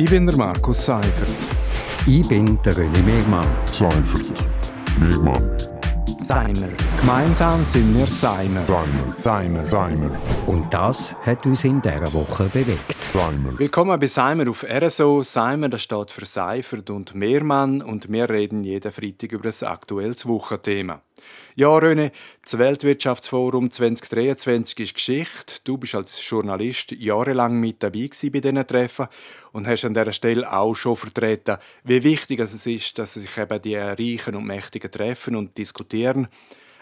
Ich bin der Markus Seifert. Ich bin der René Megmann. Seifert. Megmann. Seimer. Gemeinsam sind wir Seimer. Seimer. Seimer. Seimer. Und das hat uns in dieser Woche bewegt. Seimer. Willkommen bei Seimer auf RSO. Seimer, das steht für Seifert und Mehrmann und wir reden jeden Freitag über ein aktuelles Wochenthema. Ja, René, das Weltwirtschaftsforum 2023 ist Geschichte. Du bist als Journalist jahrelang mit dabei bei diesen Treffen und hast an dieser Stelle auch schon vertreten, wie wichtig es ist, dass sich eben die Reichen und Mächtigen treffen und diskutieren.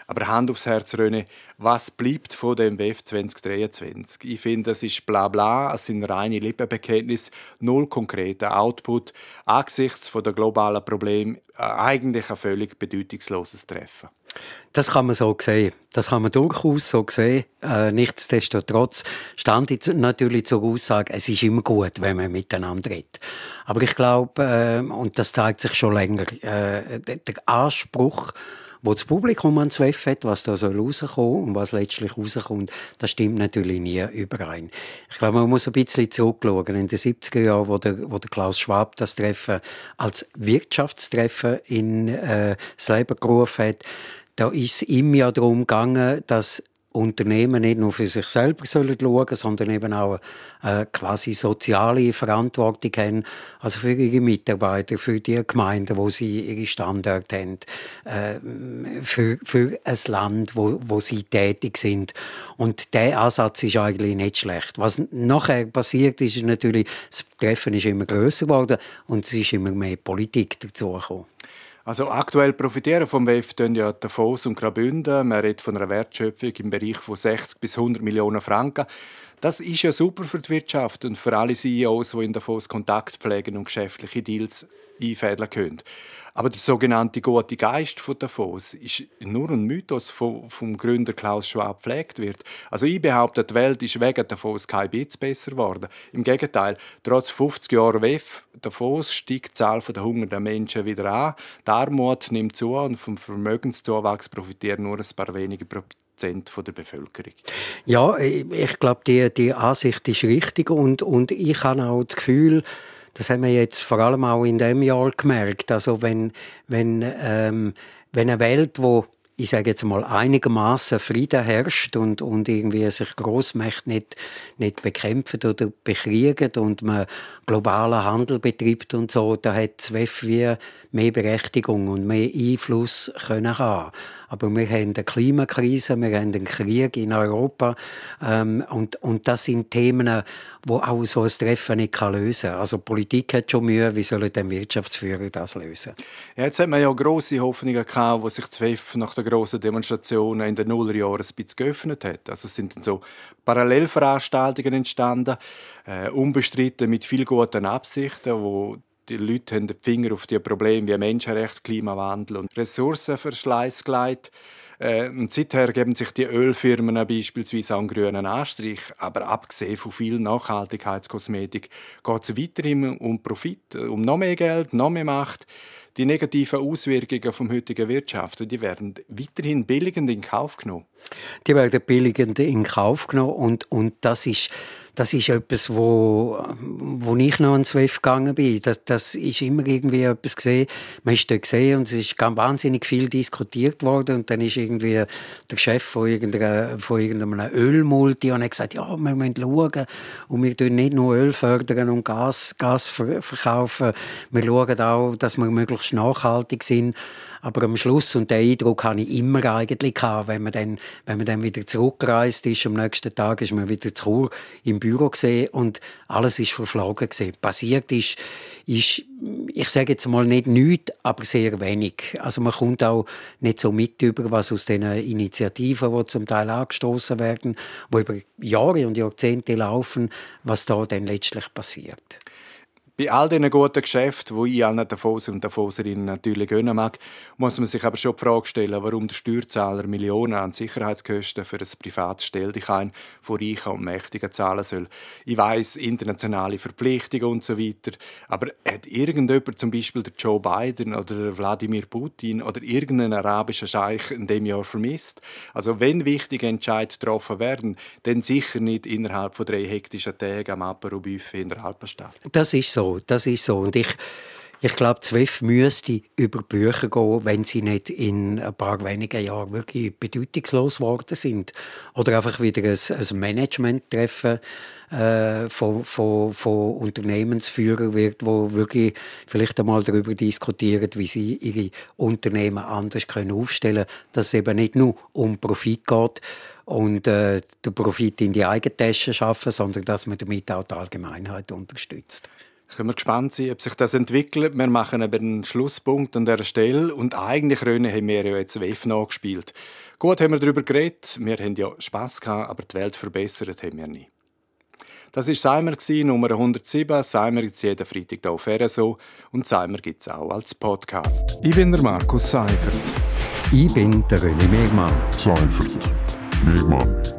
Aber Hand aufs Herz, René, was bleibt von dem WEF 2023? Ich finde, es ist bla bla, es sind reine Lippenbekenntnisse, null konkreter Output, angesichts der globalen Probleme äh, eigentlich ein völlig bedeutungsloses Treffen. Das kann man so sehen. Das kann man durchaus so sehen. Äh, nichtsdestotrotz stand ich natürlich zur Aussage, es ist immer gut, wenn man miteinander redet. Aber ich glaube, äh, und das zeigt sich schon länger, äh, der Anspruch, wo das Publikum an WEF hat, was da soll rauskommen und was letztlich rauskommt, das stimmt natürlich nie überein. Ich glaube, man muss ein bisschen zurückschauen. In den 70er Jahren, wo der, wo der Klaus Schwab das Treffen als Wirtschaftstreffen in äh, das Leben gerufen hat, da ist es ihm ja darum gegangen, dass Unternehmen nicht nur für sich selber sollen schauen, sondern eben auch äh, quasi soziale Verantwortung haben, also für ihre Mitarbeiter, für die Gemeinden, wo sie ihre Standorte haben, äh, für, für ein Land, wo, wo sie tätig sind. Und der Ansatz ist eigentlich nicht schlecht. Was nachher passiert ist, ist natürlich, das Treffen ist immer größer geworden und es ist immer mehr Politik dazugekommen. Also aktuell profitieren vom WEF ja Davos und Graubünden. Man redet von einer Wertschöpfung im Bereich von 60 bis 100 Millionen Franken. Das ist ja super für die Wirtschaft und für alle CEOs, die in Davos Kontakt pflegen und geschäftliche Deals einfädeln können. Aber der sogenannte gute Geist von Davos ist nur ein Mythos vom, vom Gründer Klaus Schwab gepflegt wird. Also ich behaupte, die Welt ist wegen Davos kein bisschen besser geworden. Im Gegenteil, trotz 50 Jahren WEF Davos steigt die Zahl der hungernden Menschen wieder an. Die Armut nimmt zu und vom Vermögenszuwachs profitieren nur ein paar wenige Prozent der Bevölkerung. Ja, ich glaube, die, die Ansicht ist richtig und, und ich habe auch das Gefühl, das haben wir jetzt vor allem auch in dem Jahr gemerkt. Also wenn, wenn, ähm, wenn eine Welt, wo ich sage jetzt mal, einigermaßen Frieden herrscht und, und irgendwie sich Großmächte nicht, nicht bekämpfen oder bekriegen und man globalen Handel betreibt und so, da hat ZWEF wie mehr Berechtigung und mehr Einfluss können haben. Aber wir haben eine Klimakrise, wir haben einen Krieg in Europa ähm, und, und das sind Themen, wo auch so ein Treffen nicht lösen kann. Also Politik hat schon Mühe, wie sollen denn Wirtschaftsführer das lösen? Jetzt hat man ja grosse Hoffnungen gehabt, wo sich ZWEF nach der grossen Demonstrationen in den Nullerjahren ein bisschen geöffnet hat. Also es sind dann so Parallelveranstaltungen entstanden, äh, unbestritten mit viel guten Absichten, wo die Leute haben den Finger auf die Probleme wie Menschenrecht, Klimawandel und Ressourcenverschleiß gelegt. Äh, und seither geben sich die Ölfirmen beispielsweise einen grünen Anstrich. Aber abgesehen von viel Nachhaltigkeitskosmetik geht es weiterhin um Profit, um noch mehr Geld, noch mehr Macht. Die negativen Auswirkungen vom heutigen Wirtschaft, die werden weiterhin billigend in Kauf genommen. Die werden billigend in Kauf genommen und, und das ist das ist etwas, wo, wo ich noch ans WEF gegangen bin. Das, das ist immer irgendwie etwas gesehen. Man ist dort gesehen und es ist ganz wahnsinnig viel diskutiert worden und dann ist irgendwie der Chef von, irgendeiner, von irgendeinem Ölmulti und hat gesagt, ja, wir müssen schauen und wir tun nicht nur Öl fördern und Gas, Gas verkaufen, wir schauen auch, dass wir möglichst nachhaltig sind. Aber am Schluss, und den Eindruck habe ich immer eigentlich gehabt, wenn man dann, wenn man dann wieder zurückgereist ist, am nächsten Tag ist man wieder zu im Büro gesehen und alles ist verflogen gesehen. Passiert ist, ist, ich sage jetzt mal nicht nichts, aber sehr wenig. Also man kommt auch nicht so mit über, was aus den Initiativen, die zum Teil angestoßen werden, wo über Jahre und Jahrzehnte laufen, was da dann letztlich passiert. Bei all diesen guten Geschäften, die ich allen Davoser und Davoserinnen natürlich gönnen mag, muss man sich aber schon die Frage stellen, warum der Steuerzahler Millionen an Sicherheitskosten für ein privates Stelldichein von Reichen und Mächtigen zahlen soll. Ich weiß internationale Verpflichtungen und so weiter, aber hat irgendjemand, zum Beispiel der Joe Biden oder der Wladimir Putin oder irgendein arabischer Scheich in dem Jahr vermisst? Also wenn wichtige Entscheidungen getroffen werden, dann sicher nicht innerhalb von drei hektischen Tagen am Apero in der Alpenstadt. Das ist so. Das ist so. Und ich, ich glaube, ZWEF müsste über Bücher gehen, wenn sie nicht in ein paar wenigen Jahren wirklich bedeutungslos geworden sind. Oder einfach wieder ein, ein Management-Treffen äh, von, von, von Unternehmensführern wird, wo wirklich vielleicht einmal darüber diskutieren, wie sie ihre Unternehmen anders können aufstellen können, dass es eben nicht nur um Profit geht und äh, den Profit in die eigene Tasche schaffen, sondern dass man damit auch die Allgemeinheit unterstützt. Können wir gespannt sein, ob sich das entwickelt. Wir machen eben einen Schlusspunkt an dieser Stelle. Und eigentlich, Röne, haben wir ja jetzt WEF nachgespielt. Gut haben wir darüber geredet. Wir haben ja Spass gehabt, aber die Welt verbessert haben wir nie. Das war Seimer, Nummer 107. Seimer gibt es jeden Freitag hier auf RSO. Und Seimer gibt es auch als Podcast. Ich bin der Markus Seifert. Ich bin der René Megmann. Seifert. Megmann.